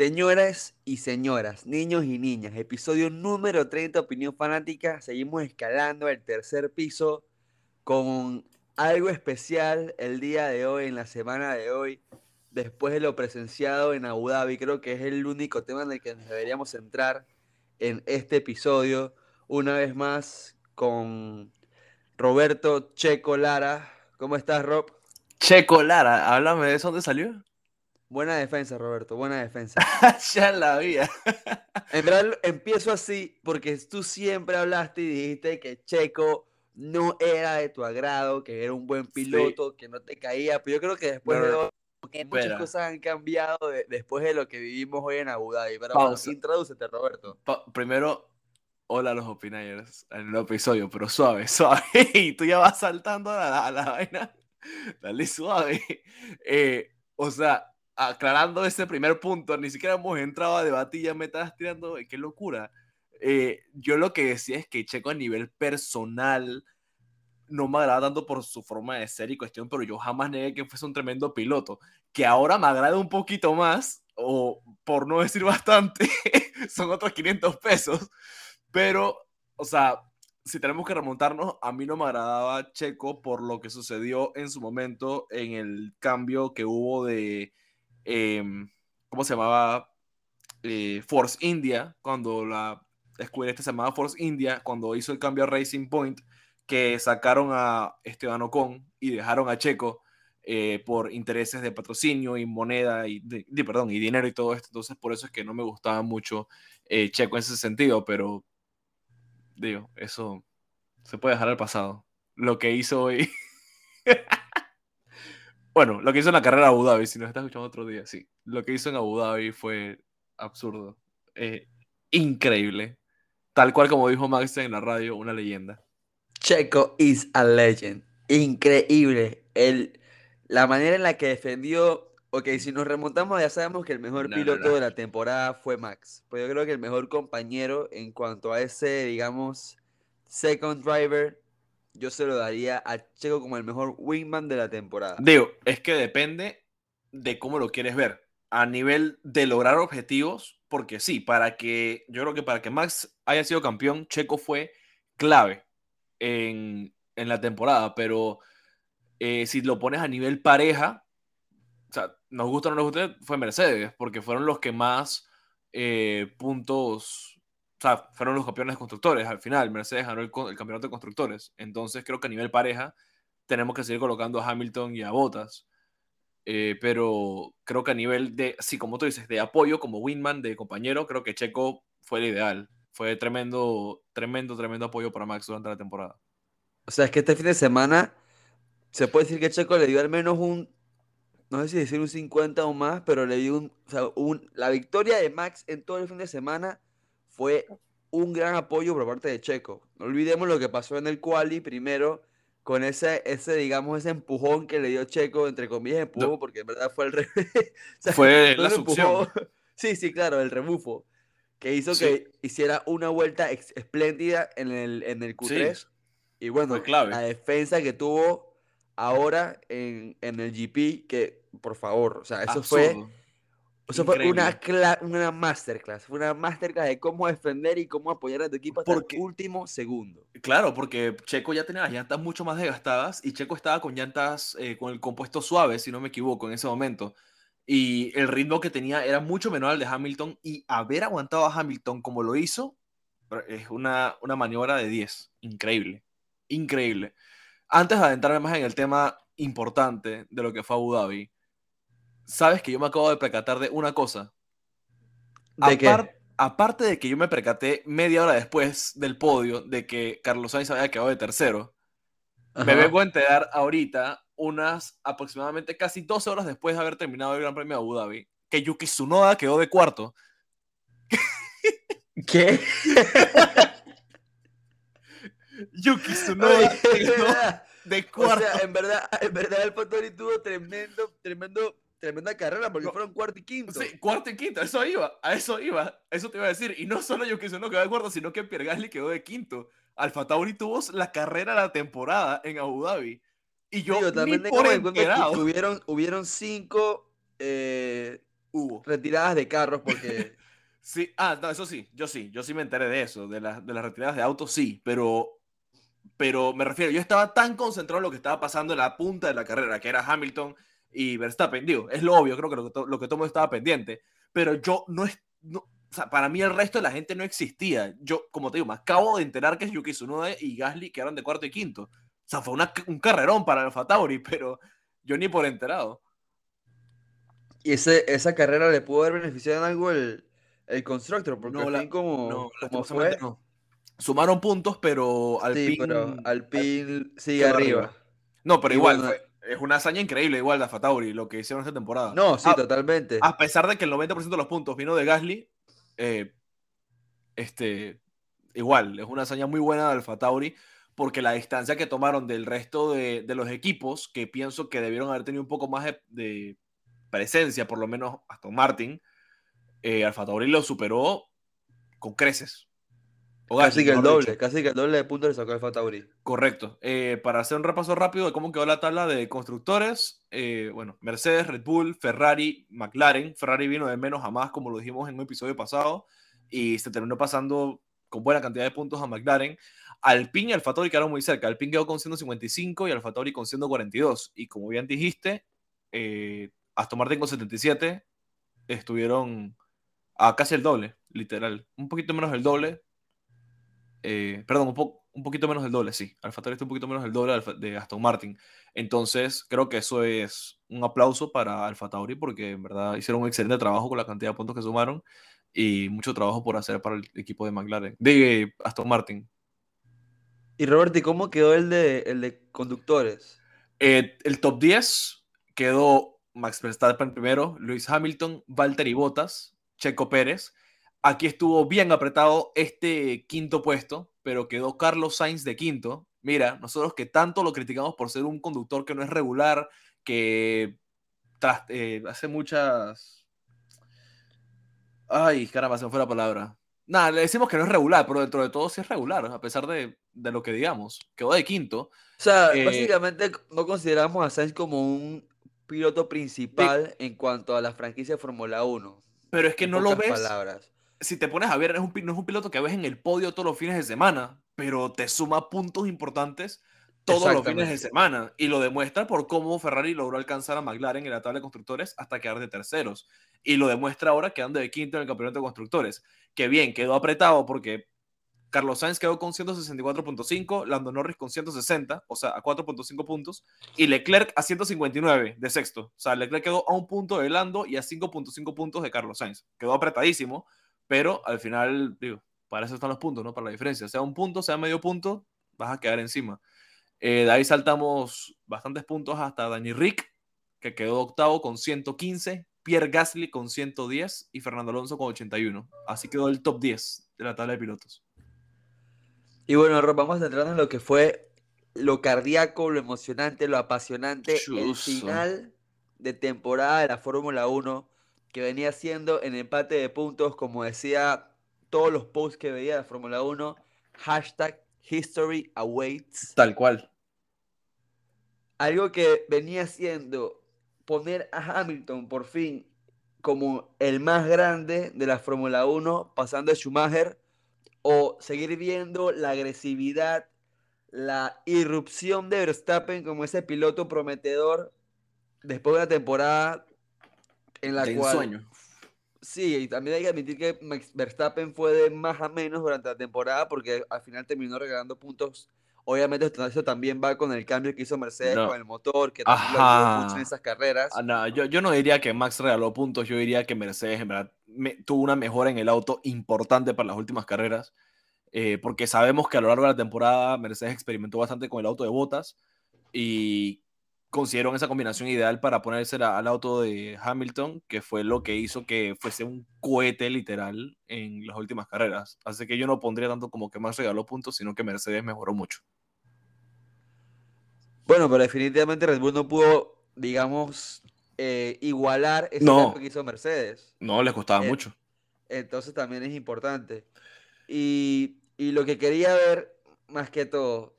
señoras y señoras, niños y niñas, episodio número 30, Opinión Fanática. Seguimos escalando el tercer piso con algo especial el día de hoy, en la semana de hoy, después de lo presenciado en Abu Dhabi. Creo que es el único tema en el que nos deberíamos centrar en este episodio. Una vez más con Roberto Checo Lara. ¿Cómo estás, Rob? Checo Lara, háblame de eso, ¿dónde salió? Buena defensa, Roberto, buena defensa. ya la vida. en verdad empiezo así porque tú siempre hablaste y dijiste que Checo no era de tu agrado, que era un buen piloto, que no te caía, pero yo creo que después de hoy, muchas cosas han cambiado después de lo que vivimos hoy en Abu Dhabi. Pero vamos, introdúcete, Roberto. primero, hola a los opinayers en el episodio, pero suave, suave. y tú ya vas saltando a la vaina. Dale suave. Eh, o sea, aclarando ese primer punto, ni siquiera hemos entrado a debatir, ya me estás tirando, qué locura. Eh, yo lo que decía es que Checo a nivel personal no me agrada tanto por su forma de ser y cuestión, pero yo jamás negué que fuese un tremendo piloto. Que ahora me agrada un poquito más, o por no decir bastante, son otros 500 pesos, pero, o sea, si tenemos que remontarnos, a mí no me agradaba Checo por lo que sucedió en su momento en el cambio que hubo de, em, ¿cómo se llamaba? Eh, Force India, cuando la escuela esta se llamaba Force India, cuando hizo el cambio a Racing Point, que sacaron a Esteban Ocon y dejaron a Checo eh, por intereses de patrocinio y moneda y, perdón, y dinero y todo esto. Entonces, por eso es que no me gustaba mucho eh, Checo en ese sentido, pero digo, eso se puede dejar al pasado. Lo que hizo hoy. bueno, lo que hizo en la carrera de Abu Dhabi, si nos estás escuchando otro día, sí. Lo que hizo en Abu Dhabi fue absurdo. Eh, increíble. Tal cual como dijo Max en la radio, una leyenda. Checo is a legend. Increíble. El, la manera en la que defendió Ok, si nos remontamos, ya sabemos que el mejor piloto de la temporada fue Max. Pues yo creo que el mejor compañero en cuanto a ese, digamos, second driver, yo se lo daría a Checo como el mejor wingman de la temporada. Digo, es que depende de cómo lo quieres ver. A nivel de lograr objetivos, porque sí, para que, yo creo que para que Max haya sido campeón, Checo fue clave en, la temporada, pero eh, si lo pones a nivel pareja, o sea, nos gusta o no nos gusta, fue Mercedes, porque fueron los que más eh, puntos, o sea, fueron los campeones constructores al final. Mercedes ganó el, campeonato de constructores. Entonces creo que a nivel pareja tenemos que seguir colocando a Hamilton y a Bottas. Eh, pero creo que a nivel de, sí, como tú dices, de apoyo como Winman, de compañero, creo que Checo fue el ideal. Fue tremendo, tremendo, tremendo apoyo para Max durante la temporada. O sea, es que este fin de semana se puede decir que Checo le dio al menos un no sé si decir un 50 o más, pero le di un, o sea, un, la victoria de Max en todo el fin de semana fue un gran apoyo por parte de Checo. No olvidemos lo que pasó en el quali primero con ese, ese digamos, ese empujón que le dio Checo, entre comillas, empujón, porque en verdad fue el revés. fue la succión. Sí, sí, claro, el rebufo, que hizo que hiciera una vuelta espléndida en el, en el Q3. Y bueno, la defensa que tuvo ahora en, en el GP, que por favor. O sea, eso fue. Eso fue una, una masterclass. Fue una masterclass de cómo defender y cómo apoyar a tu equipo hasta el último segundo. Claro, porque Checo ya tenía las llantas mucho más desgastadas y Checo estaba con llantas eh, con el compuesto suave, si no me equivoco, en ese momento. Y el ritmo que tenía era mucho menor al de Hamilton. Y haber aguantado a Hamilton como lo hizo es una, una maniobra de 10. Increíble. Increíble. Antes de adentrarme más en el tema importante de lo que fue Abu Dhabi sabes que yo me acabo de percatar de una cosa. ¿De Aparte de que yo me percaté media hora después del podio de que Carlos Sainz había quedado de tercero, me vengo a enterar ahorita, unas aproximadamente casi 12 horas después de haber terminado el Gran Premio de Abu Dhabi, que Yuki Tsunoda quedó de cuarto. ¿Qué? Yuki Tsunoda quedó de O cuarto. sea, en verdad, en verdad el Fattori tuvo tremendo, tremendo, tremenda carrera porque No. fueron cuarto y quinto. Sí, cuarto y quinto, eso iba, a eso iba, eso te iba a decir. Y no solo Yuki Tsunoda quedó de cuarto, sino que Pierre Gasly quedó de quinto. Alfa Tauri tuvo la carrera de la temporada en Abu Dhabi. Y yo ni también por tengamos en cuenta que enterado hubieron, hubieron cinco eh, hubo. retiradas de carros porque Sí, ah, no, eso sí, yo sí, yo sí me enteré de eso, de, las de las retiradas de autos, sí, pero, pero me refiero, yo estaba tan concentrado en lo que estaba pasando en la punta de la carrera, que era Hamilton y Verstappen, digo, es lo obvio, creo que lo que, to- lo que todo mundo estaba pendiente, pero yo no es, no, o sea, para mí el resto de la gente no existía. Yo, como te digo, me acabo de enterar que Yuki Tsunoda y Gasly quedaron de cuarto y quinto. O sea, fue una- un carrerón para Alfa Tauri, pero yo ni por enterado. y ese, esa carrera le pudo haber beneficiado en algo el, el Constructor, porque No, al la- fin como, No, como fue, no. Sumaron puntos, pero Alpine... sí, pero Alpine sigue quedó arriba. arriba. No, pero igual, fue- es una hazaña increíble igual de Alfa Tauri, lo que hicieron esta temporada. No, sí, a, totalmente. a pesar de que el 90% de los puntos vino de Gasly, eh, este, igual, es una hazaña muy buena de Alfa Tauri, porque la distancia que tomaron del resto de, de los equipos, que pienso que debieron haber tenido un poco más de, de presencia, por lo menos Aston Martin, eh, Alfa Tauri lo superó con creces. Casi que el doble, dicho. casi que el doble de puntos le sacó Alfa Tauri. Correcto. Eh, para hacer un repaso rápido de cómo quedó la tabla de constructores, eh, bueno, Mercedes, Red Bull, Ferrari, McLaren. Ferrari vino de menos a más, como lo dijimos en un episodio pasado, y se terminó pasando con buena cantidad de puntos a McLaren. Alpine y Alfa Tauri quedaron muy cerca. Alpine quedó con 155 y Alfa Tauri con 142. Y como bien dijiste, eh, Aston Martin con 77 estuvieron a casi el doble, literal. Un poquito menos del doble, eh, perdón, un, po- un poquito menos del doble, sí. Alfa Tauri está un poquito menos del doble de Aston Martin. Entonces, creo que eso es un aplauso para Alfa Tauri porque en verdad hicieron un excelente trabajo con la cantidad de puntos que sumaron y mucho trabajo por hacer para el equipo de McLaren, de Aston Martin. Y Robert, ¿y cómo quedó el de, el de conductores? Eh, el top 10 quedó Max Verstappen primero, Lewis Hamilton, Valtteri Bottas, Checo Pérez. Aquí estuvo bien apretado este quinto puesto, pero quedó Carlos Sainz de quinto. Mira, nosotros que tanto lo criticamos por ser un conductor que no es regular, que tras- eh, hace muchas... Ay, caramba, se me fue la palabra. Nada, le decimos que no es regular, pero dentro de todo sí es regular, a pesar de, de lo que digamos. Quedó de quinto. O sea, Eh, básicamente no consideramos a Sainz como un piloto principal en cuanto a la franquicia de Fórmula 1. Pero es que en no lo ves. palabras. Si te pones a ver, es un, no es un piloto que ves en el podio todos los fines de semana, pero te suma puntos importantes todos los fines de semana. Y lo demuestra por cómo Ferrari logró alcanzar a McLaren en la tabla de constructores hasta quedar de terceros. Y lo demuestra ahora quedando de quinto en el campeonato de constructores. Que bien, quedó apretado porque Carlos Sainz quedó con 164.5, Lando Norris con 160, o sea, a 4.5 puntos, y Leclerc a 159 de sexto. O sea, Leclerc quedó a un punto de Lando y a 5.5 puntos de Carlos Sainz. Quedó apretadísimo, pero al final, digo, para eso están los puntos, ¿no? Para la diferencia. Sea un punto, sea medio punto, vas a quedar encima. Eh, de ahí saltamos bastantes puntos hasta Dani Rick, que quedó octavo con 115, Pierre Gasly con 110 y Fernando Alonso con 81. Así quedó el top 10 de la tabla de pilotos. Y bueno, Rob, vamos a centrarnos en lo que fue lo cardíaco, lo emocionante, lo apasionante, el final de temporada de la Fórmula 1, que venía siendo en empate de puntos, como decía todos los posts que veía de la Fórmula 1, hashtag history awaits. Tal cual. Algo que venía siendo poner a Hamilton por fin como el más grande de la Fórmula 1, pasando a Schumacher, o seguir viendo la agresividad, la irrupción de Verstappen como ese piloto prometedor después de una temporada en la De cual ensueño. Sí, y también hay que admitir que Max Verstappen fue de más a menos durante la temporada porque al final terminó regalando puntos. Obviamente esto- eso también va con el cambio que hizo Mercedes No. con el motor, que también lo ayudó mucho en esas carreras. Ah, no, yo, yo no diría que Max regaló puntos, yo diría que Mercedes en verdad me- tuvo una mejora en el auto importante para las últimas carreras, eh, porque sabemos que a lo largo de la temporada Mercedes experimentó bastante con el auto de botas y consiguieron esa combinación ideal para ponerse al auto de Hamilton, que fue lo que hizo que fuese un cohete literal en las últimas carreras. Así que yo no pondría tanto como que más regaló puntos, sino que Mercedes mejoró mucho. Bueno, pero definitivamente Red Bull no pudo, digamos, eh, igualar ese No. que hizo Mercedes. No, les costaba Eh, mucho. Entonces también es importante. Y, y lo que quería ver, más que todo,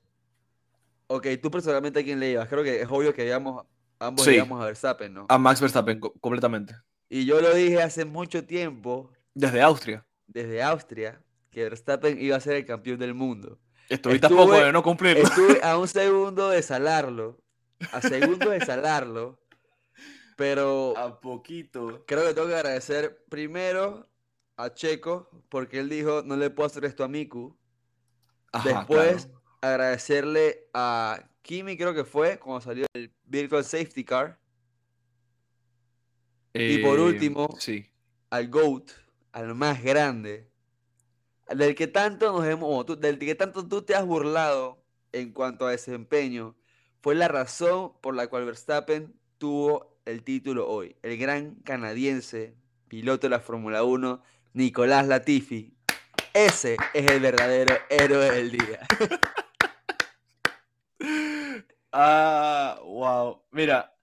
ok, tú personalmente a quién le ibas. Creo que es obvio que íbamos, ambos Sí. íbamos a Verstappen, ¿no? A Max Verstappen co- completamente. Y yo lo dije hace mucho tiempo, Desde Austria. desde Austria, que Verstappen iba a ser el campeón del mundo. Estuviste a poco Estuve- de no cumplirlo. Estuve a un segundo de salarlo, a segundo de salarlo, pero A poquito. creo que tengo que agradecer primero a Checo, porque él dijo, no le puedo hacer esto a Miku. Ajá, Después, claro. Agradecerle a Kimi, creo que fue, cuando salió el Virtual Safety Car, y por Eh, último- Sí. al GOAT, al más grande, del que tanto nos hemos, tú- del que tanto tú te has burlado en cuanto a desempeño, fue la razón por la cual Verstappen tuvo el título hoy. El gran canadiense, piloto de la Fórmula 1, Nicolás Latifi. Ese es el verdadero héroe del día. Ah, wow. Mira,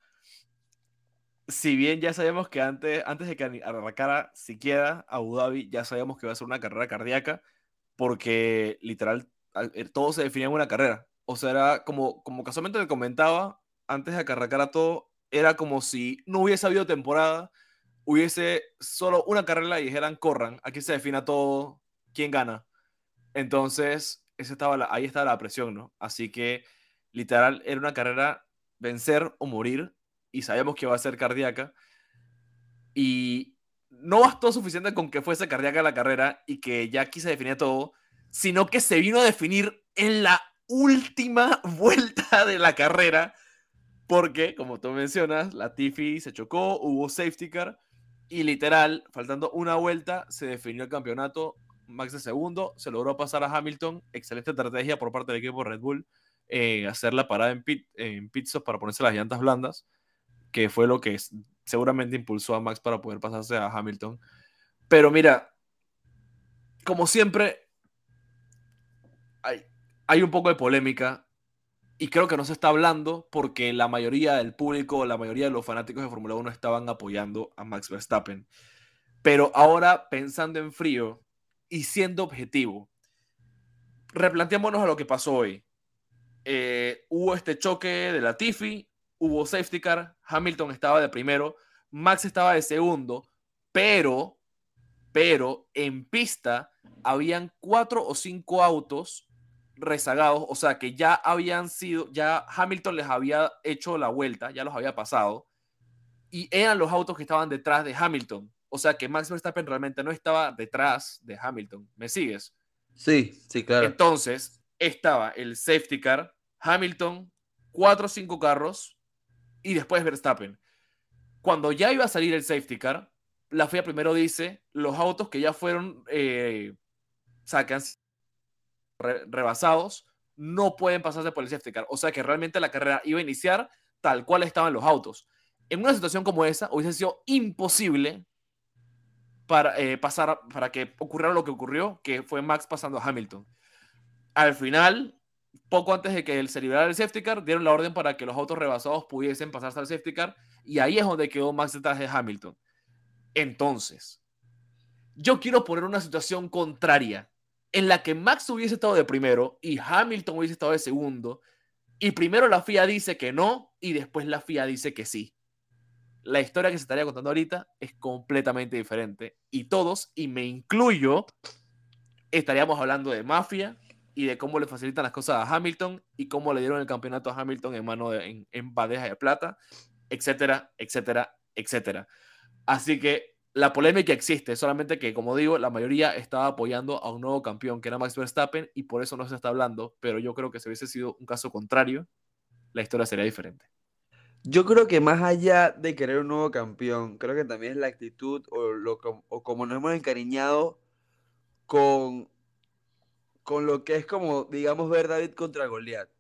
si bien ya sabíamos que antes, antes de que arrancara siquiera Abu Dhabi, ya sabíamos que iba a ser una carrera cardíaca, porque literal eh, todo se definía en una carrera. O sea, era como, como casualmente le comentaba, antes de que arrancara todo, era como si no hubiese habido temporada, hubiese solo una carrera y dijeran, corran, aquí se defina todo, quién gana. Entonces, estaba ahí estaba la presión, ¿no? Así que literal era una carrera vencer o morir y sabíamos que iba a ser cardíaca y no bastó suficiente con que fuese cardíaca la carrera y que ya aquí se definía todo, sino que se vino a definir en la última vuelta de la carrera porque, como tú mencionas, la Tiffy se chocó, hubo safety car y literal, faltando una vuelta, se definió el campeonato. Max de segundo, se logró pasar a Hamilton. Excelente estrategia por parte del equipo Red Bull eh, hacer la parada en, pit, para ponerse las llantas blandas, que fue lo que seguramente impulsó a Max para poder pasarse a Hamilton. Pero mira, como siempre, hay, hay un poco de polémica y creo que no se está hablando porque la mayoría del público, la mayoría de los fanáticos de Fórmula 1 estaban apoyando a Max Verstappen. Pero ahora, pensando en frío y siendo objetivo, replanteémonos a lo que pasó hoy. Eh, hubo este choque de la Tiffy, hubo safety car, Hamilton estaba de primero, Max estaba de segundo, pero, pero en pista habían cuatro o cinco autos rezagados, o sea que ya habían sido, ya Hamilton les había hecho la vuelta, ya los había pasado, y eran los autos que estaban detrás de Hamilton. O sea que Max Verstappen realmente no estaba detrás de Hamilton. ¿Me sigues? Sí, sí, claro. Entonces, estaba el safety car, Hamilton, cuatro o cinco carros y después Verstappen. Cuando ya iba a salir el safety car, la FIA primero dice los autos que ya fueron eh, sacan re- rebasados no pueden pasarse por el safety car. O sea que realmente la carrera iba a iniciar tal cual estaban los autos. En una situación como esa, hubiese sido imposible para, eh, pasar, para que ocurriera lo que ocurrió, que fue Max pasando a Hamilton. Al final, poco antes de que se liberara el safety car, dieron la orden para que los autos rebasados pudiesen pasarse al safety car, y ahí es donde quedó Max detrás de Hamilton. Entonces, yo quiero poner una situación contraria, en la que Max hubiese estado de primero y Hamilton hubiese estado de segundo, y primero la FIA dice que no, y después la FIA dice que sí la historia que se estaría contando ahorita es completamente diferente. Y todos, y me incluyo, estaríamos hablando de mafia y de cómo le facilitan las cosas a Hamilton y cómo le dieron el campeonato a Hamilton en mano en, en bandeja de plata, etcétera, etcétera, etcétera. Así que la polémica existe, solamente que, como digo, la mayoría estaba apoyando a un nuevo campeón, que era Max Verstappen, y por eso no se está hablando, pero yo creo que si hubiese sido un caso contrario, la historia sería diferente. Yo creo que más allá de querer un nuevo campeón, creo que también es la actitud o, lo, o como nos hemos encariñado con, con lo que es como, digamos, ver David contra Goliat.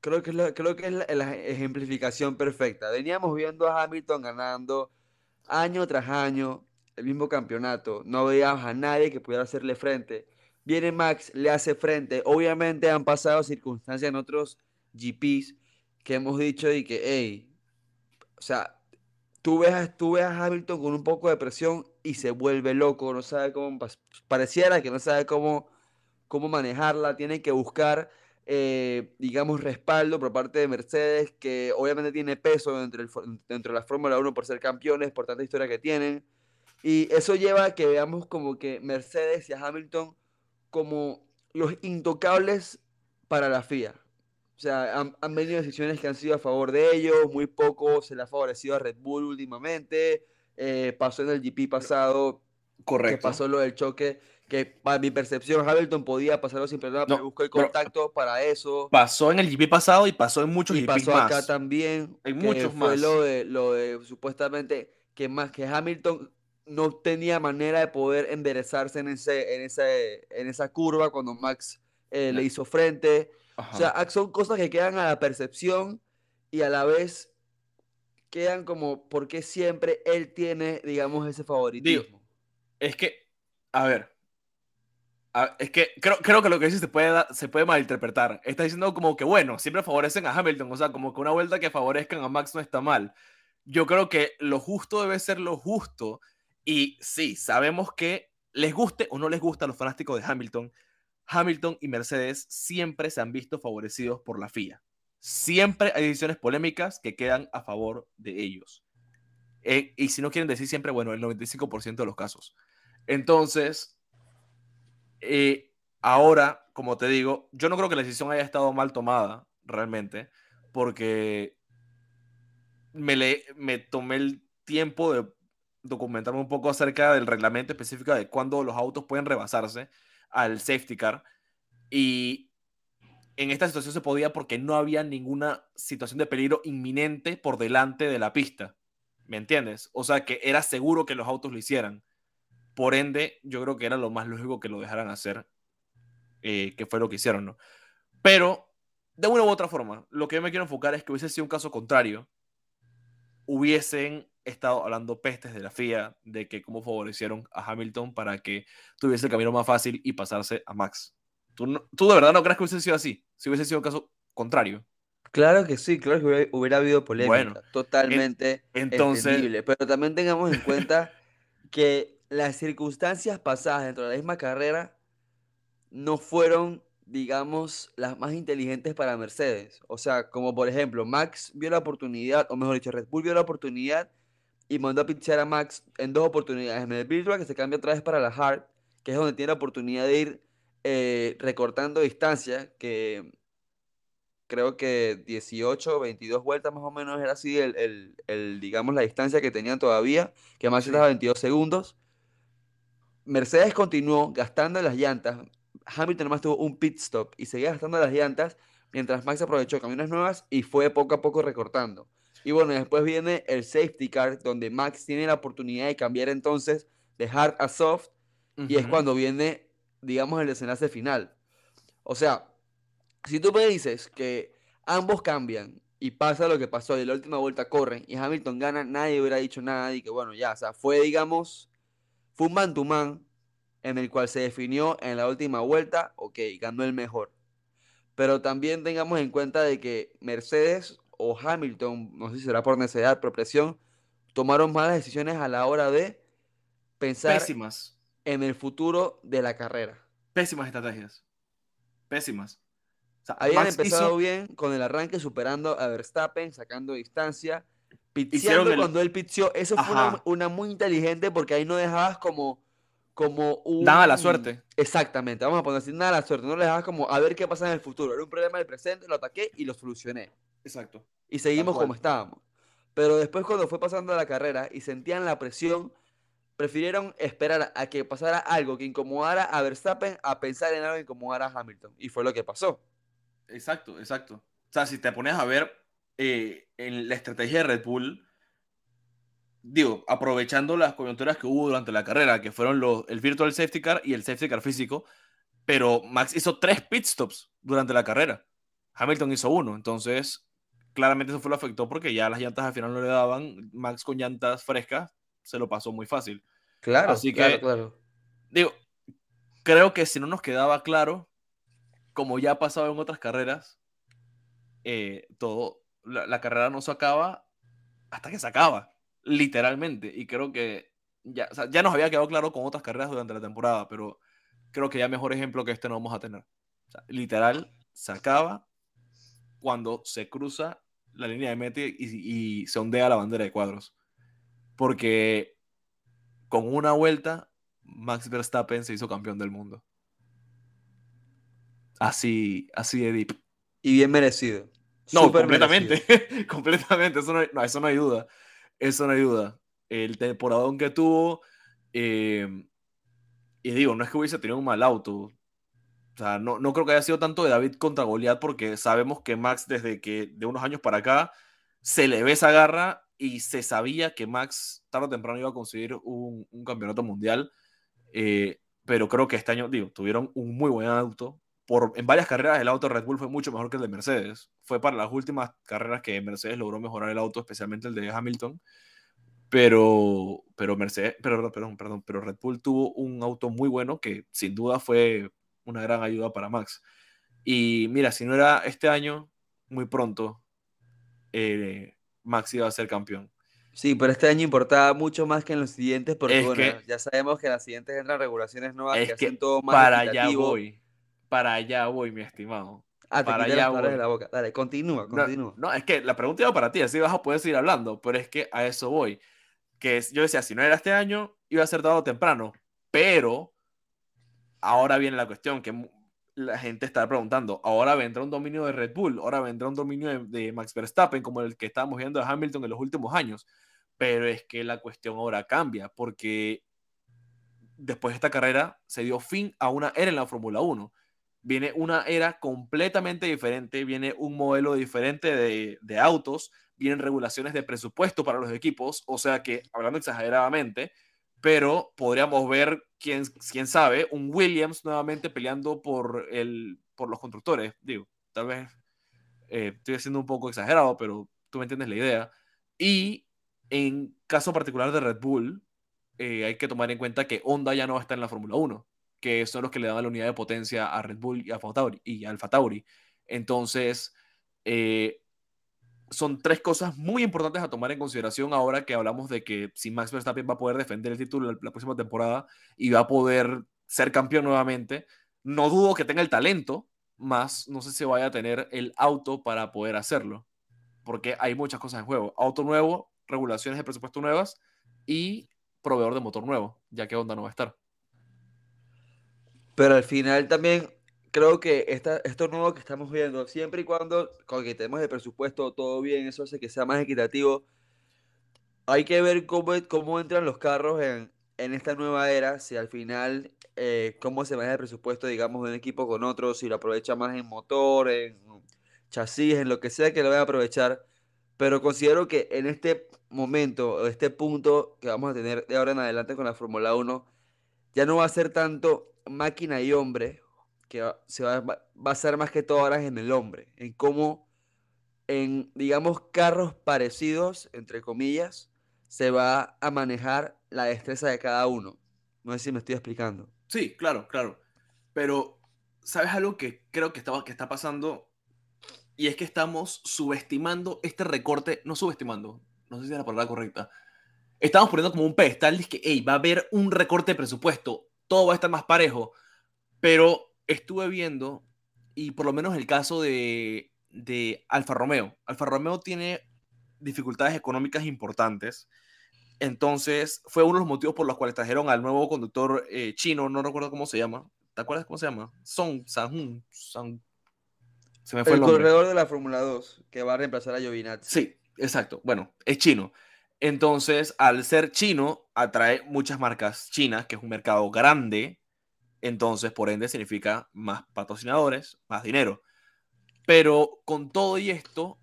Creo que es, la, creo que es la, ejemplificación perfecta. Veníamos viendo a Hamilton ganando año tras año el mismo campeonato. No veíamos a nadie que pudiera hacerle frente. Viene Max, le hace frente. Obviamente han pasado circunstancias en otros GPs que hemos dicho y que, hey, o sea, tú ves, tú ves a Hamilton con un poco de presión y se vuelve loco, no sabe cómo, pareciera que no sabe cómo, cómo manejarla, tiene que buscar, eh, digamos, respaldo por parte de Mercedes, que obviamente tiene peso dentro, el, dentro de la Fórmula 1 por ser campeones, por tanta historia que tienen. Y eso lleva a que veamos como que Mercedes y a Hamilton como los intocables para la FIA. O sea, han, han, venido decisiones que han sido a favor de ellos, muy poco se le ha favorecido a Red Bull últimamente. Eh, pasó en el GP pasado, Correcto. que pasó lo del choque, que para mi percepción Hamilton podía pasarlo sin problema, no, pero buscó el contacto para eso. Pasó en el GP pasado y pasó en muchos y GP pasó más. acá también. En muchos fue más. Lo de, lo de supuestamente que más que Hamilton no tenía manera de poder enderezarse en, ese, en, ese, en esa curva cuando Max eh, le hizo frente. Ajá. O sea, son cosas que quedan a la percepción y a la vez quedan como porque siempre él tiene, digamos, ese favoritismo. Digo, es que, a ver, a, es que creo, creo, que lo que dices se puede, se puede malinterpretar. Está diciendo como que, bueno, siempre favorecen a Hamilton, o sea, como que una vuelta que favorezcan a Max no está mal. Yo creo que lo justo debe ser lo justo. Y sí, sabemos que les guste o no les gusta a los fanáticos de Hamilton, Hamilton y Mercedes siempre se han visto favorecidos por la FIA. Siempre hay decisiones polémicas que quedan a favor de ellos. Eh, y si no quieren decir siempre, bueno, el 95% de los casos. Entonces, eh, ahora, como te digo, yo no creo que la decisión haya estado mal tomada, realmente, porque me, me tomé el tiempo de documentarme un poco acerca del reglamento específico de cuándo los autos pueden rebasarse al safety car y en esta situación se podía porque no había ninguna situación de peligro inminente por delante de la pista. ¿Me entiendes? O sea que era seguro que los autos lo hicieran. Por ende, yo creo que era lo más lógico que lo dejaran hacer, eh, que fue lo que hicieron, ¿no? Pero, de una u otra forma, lo que yo me quiero enfocar es que hubiese sido un caso contrario, hubiesen estado hablando pestes de la FIA, de que cómo favorecieron a Hamilton para que tuviese el camino más fácil y pasarse a Max. ¿Tú, no, ¿Tú de verdad no crees que hubiese sido así? Si hubiese sido un caso contrario. Claro que sí, claro que hubiera, hubiera habido polémica. Bueno, totalmente en, entonces, entendible. Pero también tengamos en cuenta que las circunstancias pasadas dentro de la misma carrera no fueron, digamos, las más inteligentes para Mercedes. O sea, como por ejemplo, Max vio la oportunidad, o mejor dicho, Red Bull vio la oportunidad y mandó a pitchar a Max en dos oportunidades. En el virtual, que se cambia otra vez para la hard, que es donde tiene la oportunidad de ir eh, recortando distancia, que creo que 18 o 22 vueltas más o menos era así, el, el, el, digamos, la distancia que tenían todavía, que Max sí. estaba 22 segundos. Mercedes continuó gastando las llantas. Hamilton nomás tuvo un pit stop y seguía gastando las llantas mientras Max aprovechó caminos nuevas y fue poco a poco recortando. Y bueno, después viene el safety car, donde Max tiene la oportunidad de cambiar entonces de hard a soft, uh -huh. y es cuando viene, digamos, el desenlace final. O sea, si tú me dices que ambos cambian y pasa lo que pasó y la última vuelta corren y Hamilton gana, nadie hubiera dicho nada y que bueno, ya, o sea, fue, digamos, fue un man to man en el cual se definió en la última vuelta, ok, ganó el mejor. Pero también tengamos en cuenta de que Mercedes o Hamilton, no sé si será por necesidad, por presión, tomaron malas decisiones a la hora de pensar Pésimas. en el futuro de la carrera. Pésimas estrategias. Pésimas. O sea, Habían Max empezado hizo... bien con el arranque, superando a Verstappen, sacando distancia, pitcheando el... cuando él pitcheó. Eso fue una, una, muy inteligente porque ahí no dejabas como, como un... Nada a la suerte. Exactamente, vamos a poner así, nada a la suerte. No le dejabas como a ver qué pasa en el futuro. Era un problema del presente, lo ataqué y lo solucioné. Exacto. Y seguimos como estábamos. Pero después cuando fue pasando la carrera y sentían la presión, prefirieron esperar a que pasara algo que incomodara a Verstappen a pensar en algo que incomodara a Hamilton. Y fue lo que pasó. Exacto, exacto. O sea, si te pones a ver eh, en la estrategia de Red Bull, digo, aprovechando las coyunturas que hubo durante la carrera, que fueron los, el Virtual Safety Car y el Safety Car físico, pero Max hizo tres pit stops durante la carrera. Hamilton hizo uno, entonces claramente eso fue lo afectó porque ya las llantas al final no le daban, Max con llantas frescas se lo pasó muy fácil. Claro, Así que, claro. Digo, creo que si no nos quedaba claro, como ya ha pasado en otras carreras, eh, todo, la, carrera no se acaba hasta que se acaba, literalmente. Y creo que ya, ya nos había quedado claro con otras carreras durante la temporada, pero creo que ya mejor ejemplo que este no vamos a tener. literal, se acaba cuando se cruza la línea de meta y, se ondea la bandera de cuadros. Porque con una vuelta, Max Verstappen se hizo campeón del mundo. Así, así de deep. Y bien merecido. No, completamente. completamente. Eso no, eso no hay duda. Eso no hay duda. El temporadón que tuvo. Eh, y digo, no es que hubiese tenido un mal auto. O sea, no, no creo que haya sido tanto de David contra Goliath porque sabemos que Max desde que de unos años para acá se le ve esa garra y se sabía que Max tarde o temprano iba a conseguir un, un campeonato mundial. Eh, pero creo que este año, digo, tuvieron un muy buen auto. Por, en varias carreras el auto de Red Bull fue mucho mejor que el de Mercedes. Fue para las últimas carreras que Mercedes logró mejorar el auto, especialmente el de Hamilton. Pero, pero Mercedes, pero, perdón, perdón, pero Red Bull tuvo un auto muy bueno que sin duda fue una gran ayuda para Max. Y mira, si no era este año, muy pronto, eh, Max iba a ser campeón. Sí, pero este año importaba mucho más que en los siguientes, porque ya sabemos que en las siguientes entran regulaciones nuevas que, hacen todo más Para allá voy, para allá voy, mi estimado. Ah, para allá voy. De la boca. Dale, continúa, continúa. No, es que la pregunta iba para ti, así vas a poder seguir hablando, pero es que a eso voy. Que yo decía, si no era este año, iba a ser dado temprano, pero Ahora viene la cuestión que la gente está preguntando, ahora vendrá un dominio de Red Bull, ahora vendrá un dominio de, Max Verstappen como el que estábamos viendo de Hamilton en los últimos años, pero es que la cuestión ahora cambia porque después de esta carrera se dio fin a una era en la Fórmula 1. Viene una era completamente diferente, viene un modelo diferente de, de autos, vienen regulaciones de presupuesto para los equipos, o sea que, hablando exageradamente, pero podríamos ver, quién, quién sabe, un Williams nuevamente peleando por, el, por los constructores. Digo, tal vez eh, estoy siendo un poco exagerado, pero tú me entiendes la idea. Y en caso particular de Red Bull, eh, hay que tomar en cuenta que Honda ya no estar en la Fórmula 1, que son los que le dan la unidad de potencia a Red Bull y a Tauri. Y Alfa Tauri. Entonces, eh, son tres cosas muy importantes a tomar en consideración ahora que hablamos de que si Max Verstappen va a poder defender el título la, próxima temporada y va a poder ser campeón nuevamente. No dudo que tenga el talento, más no sé si vaya a tener el auto para poder hacerlo, porque hay muchas cosas en juego. Auto nuevo, regulaciones de presupuesto nuevas y proveedor de motor nuevo, ya que Honda no va a estar. Pero al final también creo que esta, esto nuevo que estamos viendo, siempre y cuando tenemos el presupuesto todo bien, eso hace que sea más equitativo. Hay que ver cómo, cómo entran los carros en, en esta nueva era, si al final, eh, cómo se maneja el presupuesto, digamos, de un equipo con otro, si lo aprovecha más en motor, en chasis, en lo que sea que lo vayan a aprovechar. Pero considero que en este momento, este punto que vamos a tener de ahora en adelante con la Fórmula 1, ya no va a ser tanto máquina y hombre, que se va, a ser más que todo ahora en el hombre, en cómo en, digamos, carros parecidos, entre comillas, se va a manejar la destreza de cada uno. No sé si me estoy explicando. Sí, claro, claro. Pero, ¿sabes algo que creo que está, que está pasando? Y es que estamos subestimando este recorte, no subestimando, no sé si es la palabra correcta. Estamos poniendo como un pedestal de que, hey, va a haber un recorte de presupuesto, todo va a estar más parejo, pero estuve viendo, y por lo menos el caso de, de Alfa Romeo. Alfa Romeo tiene dificultades económicas importantes. Entonces, fue uno de los motivos por los cuales trajeron al nuevo conductor eh, chino, no recuerdo cómo se llama. ¿Te acuerdas cómo se llama? Song Sang. Se me fue el, el corredor de la Fórmula 2, que va a reemplazar a Giovinazzi. Sí, exacto. Bueno, es chino. Entonces, al ser chino, atrae muchas marcas chinas, que es un mercado grande, entonces, por ende, significa más patrocinadores, más dinero. Pero con todo y esto,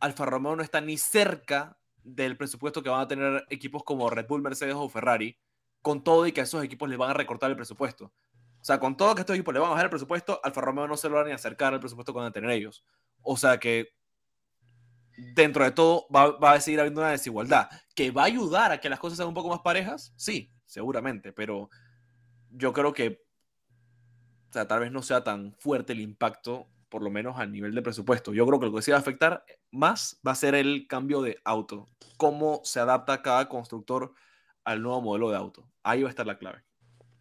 Alfa Romeo no está ni cerca del presupuesto que van a tener equipos como Red Bull, Mercedes o Ferrari, con todo y que a esos equipos les van a recortar el presupuesto. O sea, con todo que estos equipos le van a bajar el presupuesto, Alfa Romeo no se lo van a ni acercar al presupuesto que van a tener ellos. O sea que dentro de todo va, a seguir habiendo una desigualdad. ¿Que va a ayudar a que las cosas sean un poco más parejas? Sí, seguramente, pero yo creo que o sea, tal vez no sea tan fuerte el impacto, por lo menos a nivel de presupuesto. Yo creo que lo que sí va a afectar más va a ser el cambio de auto, cómo se adapta cada constructor al nuevo modelo de auto. Ahí va a estar la clave.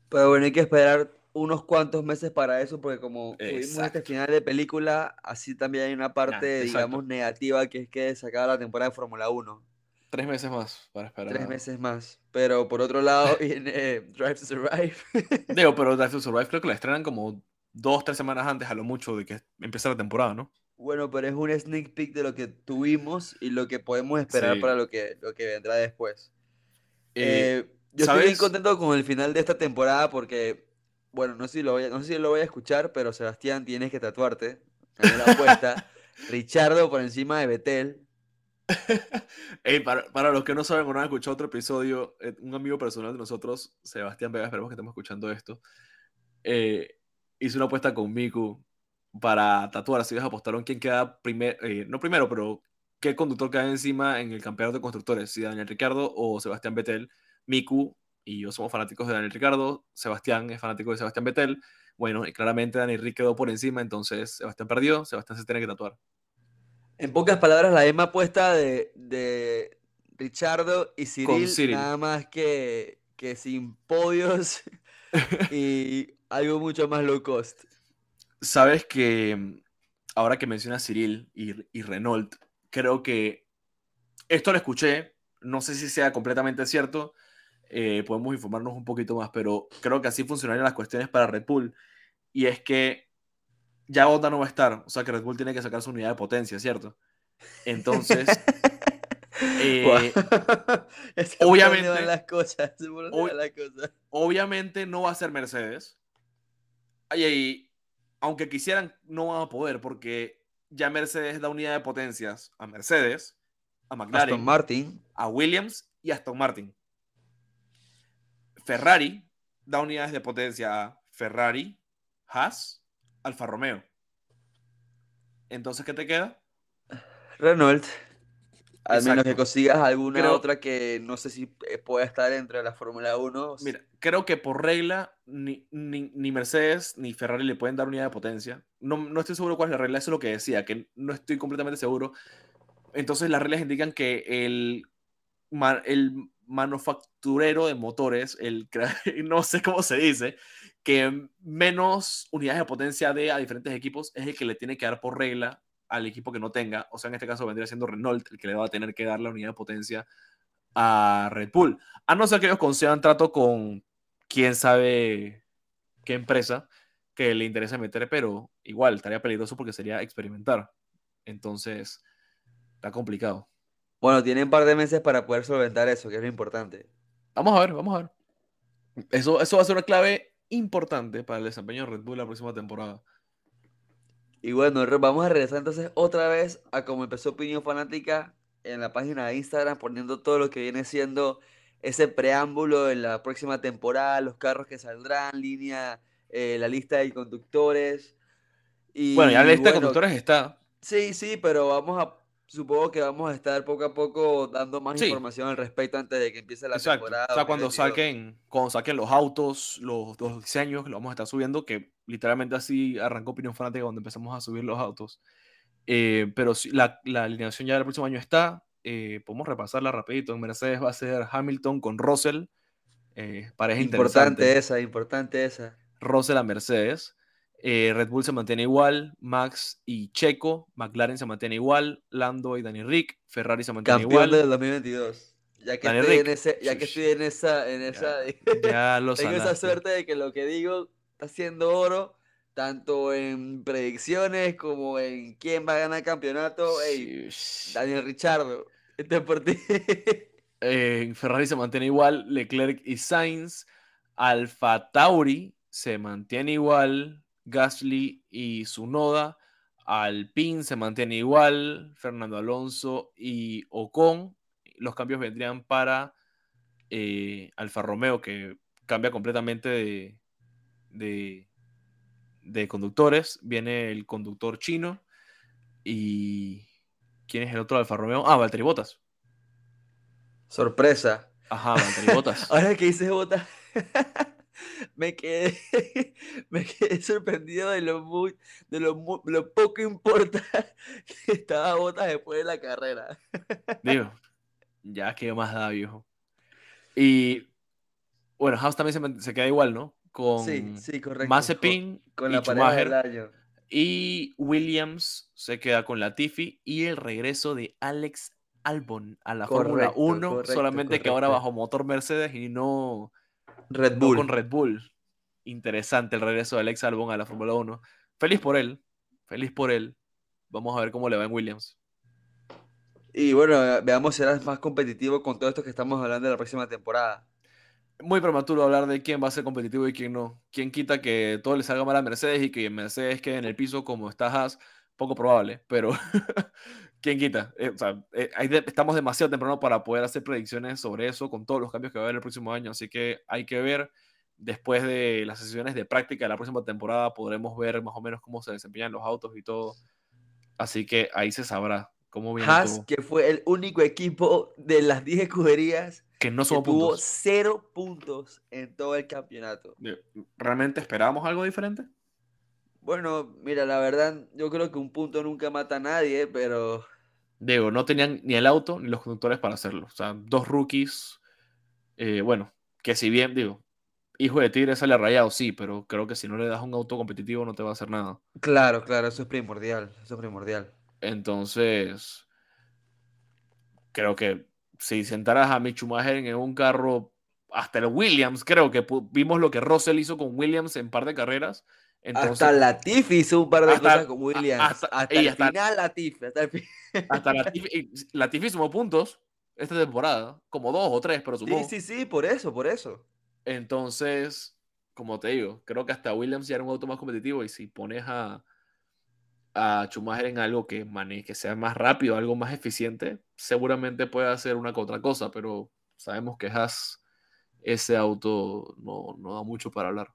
Pero bueno, hay que esperar unos cuantos meses para eso, porque como tuvimos este final de película, así también hay una parte, digamos, negativa, que es que se acaba la temporada de Fórmula 1. Tres meses más para esperar. Tres meses más. Pero por otro lado viene Drive to Survive. Digo, pero Drive to Survive creo que la estrenan como dos, tres semanas antes a lo mucho de que empiece la temporada, ¿no? Bueno, pero es un sneak peek de lo que tuvimos y lo que podemos esperar para lo que, lo que vendrá después. Eh, eh, yo estoy bien contento con el final de esta temporada porque, bueno, no sé si lo voy a, no sé si lo voy a escuchar, pero Sebastián, tienes que tatuarte. En la apuesta. Richardo por encima de Betel. para, los que no saben o no han escuchado otro episodio, eh, un amigo personal de nosotros, Sebastián Vega, esperemos que estemos escuchando esto, eh, hizo una apuesta con Miku para tatuar, si vas a apostar quién queda primero, eh, no primero, pero qué conductor queda encima en el campeonato de constructores, si Daniel Ricardo o Sebastián Vettel. Miku y yo somos fanáticos de Daniel Ricardo, Sebastián es fanático de Sebastián Vettel. Bueno, y claramente Daniel Rick quedó por encima, entonces Sebastián perdió, Sebastián se tiene que tatuar. En pocas palabras, la misma apuesta de, de Richardo y Cyril, nada más que, que sin podios y algo mucho más low cost. Sabes que ahora que mencionas Cyril y, y Renault, creo que esto lo escuché, no sé si sea completamente cierto, eh, podemos informarnos un poquito más, pero creo que así funcionarían las cuestiones para Red Bull. Y es que ya Honda no va a estar. O sea que Red Bull tiene que sacar su unidad de potencia, ¿cierto? Entonces. Eh, obviamente, las cosas, obviamente no va a ser Mercedes. Aunque quisieran, no van a poder porque ya Mercedes da unidad de potencias a Mercedes, a McLaren, Aston Martin, a Williams y a Aston Martin. Ferrari da unidades de potencia a Ferrari, Haas Alfa Romeo. Entonces, ¿qué te queda? Renault. Al menos que consigas alguna otra que no sé si eh, pueda estar entre la Fórmula 1. Mira, creo que por regla ni, ni, Mercedes ni Ferrari le pueden dar unidad de potencia. No, no estoy seguro cuál es la regla, eso es lo que decía, que no estoy completamente seguro. Entonces las reglas indican que el, el manufacturero de motores, el no sé cómo se dice, que menos unidades de potencia de a diferentes equipos es el que le tiene que dar por regla al equipo que no tenga. O sea, en este caso vendría siendo Renault el que le va a tener que dar la unidad de potencia a Red Bull. A no ser que ellos concedan trato con quién sabe qué empresa que le interesa meter, pero igual estaría peligroso porque sería experimentar. Entonces, está complicado. Bueno, tienen un par de meses para poder solventar eso, que es lo importante. Vamos a ver, vamos a ver. Eso, eso va a ser una clave importante para el desempeño de Red Bull la próxima temporada. Y bueno, vamos a regresar entonces otra vez a como empezó Opinión Fanática en la página de Instagram, poniendo todo lo que viene siendo ese preámbulo en la próxima temporada, los carros que saldrán, línea, eh, la lista de conductores. Y, bueno, ya la lista de conductores está. Sí, sí, pero vamos a supongo que vamos a estar poco a poco dando más información al respecto antes de que empiece la temporada. O sea, cuando saquen, cuando saquen los autos, los, los diseños, lo vamos a estar subiendo, que literalmente así arrancó Opinión Fanática cuando empezamos a subir los autos. Eh, pero la, la, alineación ya del próximo año está. Eh, podemos repasarla rapidito. En Mercedes va a ser Hamilton con Russell. Eh, pareja importante esa, importante esa. Russell a Mercedes. Eh, Red Bull se mantiene igual, Max y Checo, McLaren se mantiene igual, Lando y Daniel Rick, Ferrari se mantiene igual. Campeón del 2022. Ya que, estoy en, ese, ya que estoy en esa, en esa, ya, lo tengo esa suerte de que lo que digo está haciendo oro, tanto en predicciones como en quién va a ganar el campeonato. Daniel Richardo, este es por ti. Eh, Ferrari se mantiene igual, Leclerc y Sainz, Alfa Tauri se mantiene igual, Gasly y Sunoda. Alpine se mantiene igual, Fernando Alonso y Ocon. Los cambios vendrían para eh, Alfa Romeo, que cambia completamente de, de, de, conductores. Viene el conductor chino ¿Y quién es el otro Alfa Romeo? Ah, Valtteri Bottas. Sorpresa. Ajá, Valtteri Bottas. Ahora que dices Bottas, me quedé, me quedé sorprendido de lo muy, de lo, lo poco importa que estaba Bottas después de la carrera. Digo, ya qué más da, viejo. Y bueno, Haas también se, se queda igual, ¿no? Con Sí, sí, correcto. Mazepin Con, con y la pareja del Schumacher. año. Y Williams se queda con Latifi y el regreso de Alex Albon a la Fórmula Correcto, 1, correcto, solamente que ahora correcto. bajo motor Mercedes y no, Red Bull. con Red Bull. Interesante el regreso de Alex Albon a la Fórmula 1. Feliz por él, feliz por él. Vamos a ver cómo le va en Williams. Y bueno, veamos si será más competitivo con todo esto que estamos hablando de la próxima temporada. Muy prematuro hablar de quién va a ser competitivo y quién no. ¿Quién quita que todo le salga mal a Mercedes y que Mercedes quede en el piso como está Haas? Poco probable, pero ¿quién quita? Eh, o sea, eh, de- estamos demasiado temprano para poder hacer predicciones sobre eso con todos los cambios que va a haber el próximo año, así que hay que ver. Después de las sesiones de práctica de la próxima temporada podremos ver más o menos cómo se desempeñan los autos y todo. Así que ahí se sabrá cómo viene Haas, todo. que fue el único equipo de las 10 escuderías Que no tuvo cero puntos en todo el campeonato. ¿Realmente esperábamos algo diferente? Bueno, mira, la verdad, yo creo que un punto nunca mata a nadie, pero Digo, no tenían ni el auto ni los conductores para hacerlo. O sea, dos rookies. eh, bueno, que si bien, digo, hijo de Tigre sale rayado, sí, pero creo que si no le das un auto competitivo no te va a hacer nada. claro, claro, eso es primordial, eso es primordial. Entonces, creo que si sentaras a Mick Schumacher en un carro, hasta el Williams, creo que vimos lo que Russell hizo con Williams en par de carreras. Entonces, hasta Latifi hizo un par de Hasta- cosas con Williams. hasta- Hasta, el hasta- final Latifi, hasta el fin- hasta Latifi, Latifi sumó puntos esta temporada, como dos o tres, pero sumó. Sí, sí, sí, por eso, por eso. Entonces, como te digo, creo que hasta Williams ya era un auto más competitivo y si pones a, a Schumacher en algo que, mane- que sea más rápido, algo más eficiente, seguramente puede hacer una que otra cosa, pero sabemos que Haas, ese auto no, no da mucho para hablar.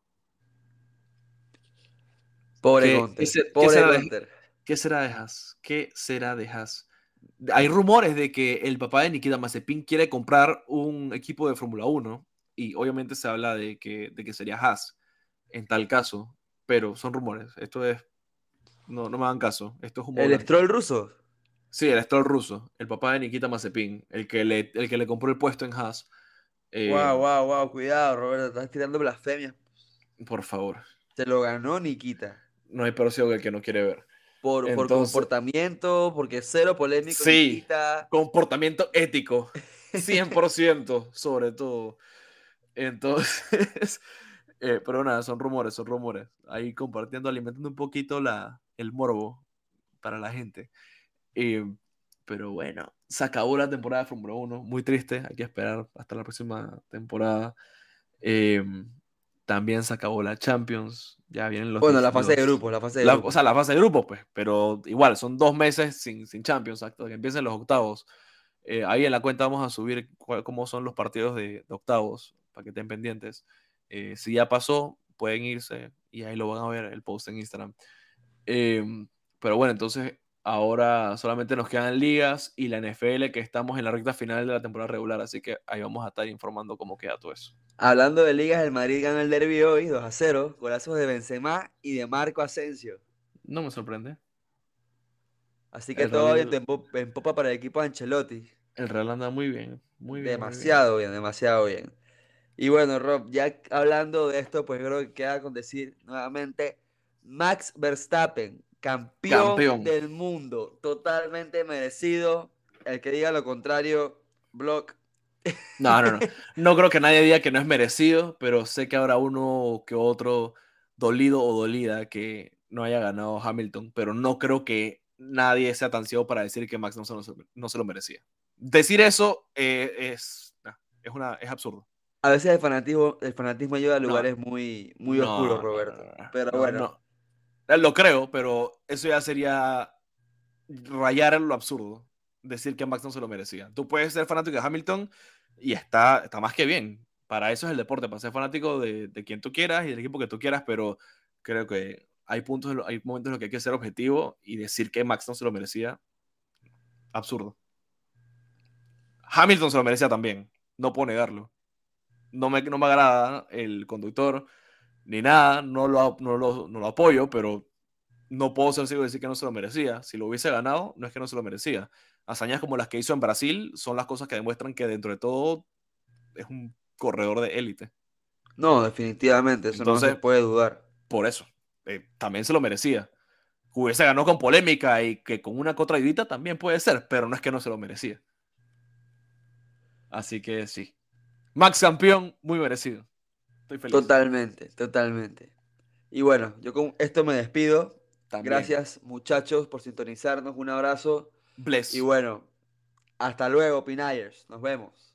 Pobre ¿Qué- Gunter, qué se- qué pobre será de- Gunter. ¿Qué será de Haas? ¿Qué será de Haas? Hay rumores de que el papá de Nikita Mazepin quiere comprar un equipo de Fórmula 1 y obviamente se habla de que, de que sería Haas en tal caso, pero son rumores. Esto es. No, no me hagan caso. Esto es El. Stroll ruso. Sí, el Stroll ruso, el papá de Nikita Mazepin, el que le, el que le compró el puesto en Haas. Eh, Wow, wow, wow, cuidado, Roberto, estás tirando blasfemias. Por favor, Se lo ganó Nikita. No hay ciego que el que no quiere ver. Por, comportamiento, porque cero polémico. Sí. Comportamiento ético, 100% sobre todo. Entonces, eh, pero nada, son rumores, son rumores. Ahí compartiendo, alimentando un poquito la, el morbo para la gente. Eh, pero bueno, se acabó la temporada de Fórmula 1, muy triste, hay que esperar hasta la próxima temporada. Eh, también se acabó la Champions, ya vienen los... Bueno, la fase de los- grupos, la fase de la- o sea, la fase de grupos, pues, pero igual, son dos meses sin, sin Champions, hasta que empiecen los octavos. Eh, ahí en la cuenta vamos a subir cuál- cómo son los partidos de, de octavos, para que estén pendientes. Eh, si ya pasó, pueden irse y ahí lo van a ver el post en Instagram. Eh, pero bueno, entonces ahora solamente nos quedan ligas y la NFL, que estamos en la recta final de la temporada regular, así que ahí vamos a estar informando cómo queda todo eso. Hablando de ligas, el Madrid gana el derbi hoy 2 a 0. Golazos de Benzema y de Marco Asensio. No me sorprende. Así que El todo Real- en, po- en popa para el equipo de Ancelotti. El Real anda muy bien, muy bien. muy bien. Demasiado bien, demasiado bien. Y bueno, Rob, ya hablando de esto, pues creo que queda con decir nuevamente, Max Verstappen, campeón, Campeón. del mundo, totalmente merecido. El que diga lo contrario, block. No, no, no. No creo que nadie diga que no es merecido, pero sé que habrá uno que otro dolido o dolida que no haya ganado Hamilton, pero no creo que nadie sea tan ciego para decir que Max no se lo, no se lo merecía. Decir eso eh, es, nah, es, una, es absurdo. A veces el fanatismo, el fanatismo lleva a No. lugares muy, muy oscuros, Roberto. Pero no, bueno, no. Lo creo, pero eso ya sería rayar en lo absurdo. Decir que Max no se lo merecía. Tú puedes ser fanático de Hamilton y está, está más que bien. Para eso es el deporte, para ser fanático de, de quien tú quieras y del equipo que tú quieras, pero creo que hay, puntos, hay momentos en los que hay que ser objetivo y decir que Max no se lo merecía. Absurdo. Hamilton se lo merecía también, no puedo negarlo. No me, no me agrada el conductor ni nada, no lo, no lo, no lo apoyo, pero no puedo ser ciego y decir que no se lo merecía. Si lo hubiese ganado, no es que no se lo merecía. Hazañas como las que hizo en Brasil son las cosas que demuestran que dentro de todo es un corredor de élite. No, definitivamente, eso no se puede dudar. Por eso, eh, también se lo merecía. Hubiese ganado con polémica y que con una contraidita también puede ser, pero no es que no se lo merecía. Así que sí. Max campeón, muy merecido. Estoy feliz. Totalmente, totalmente. Y bueno, yo con esto me despido. Gracias, muchachos, por sintonizarnos. Un abrazo. Bless. Y bueno, hasta luego, Pinayers. Nos vemos.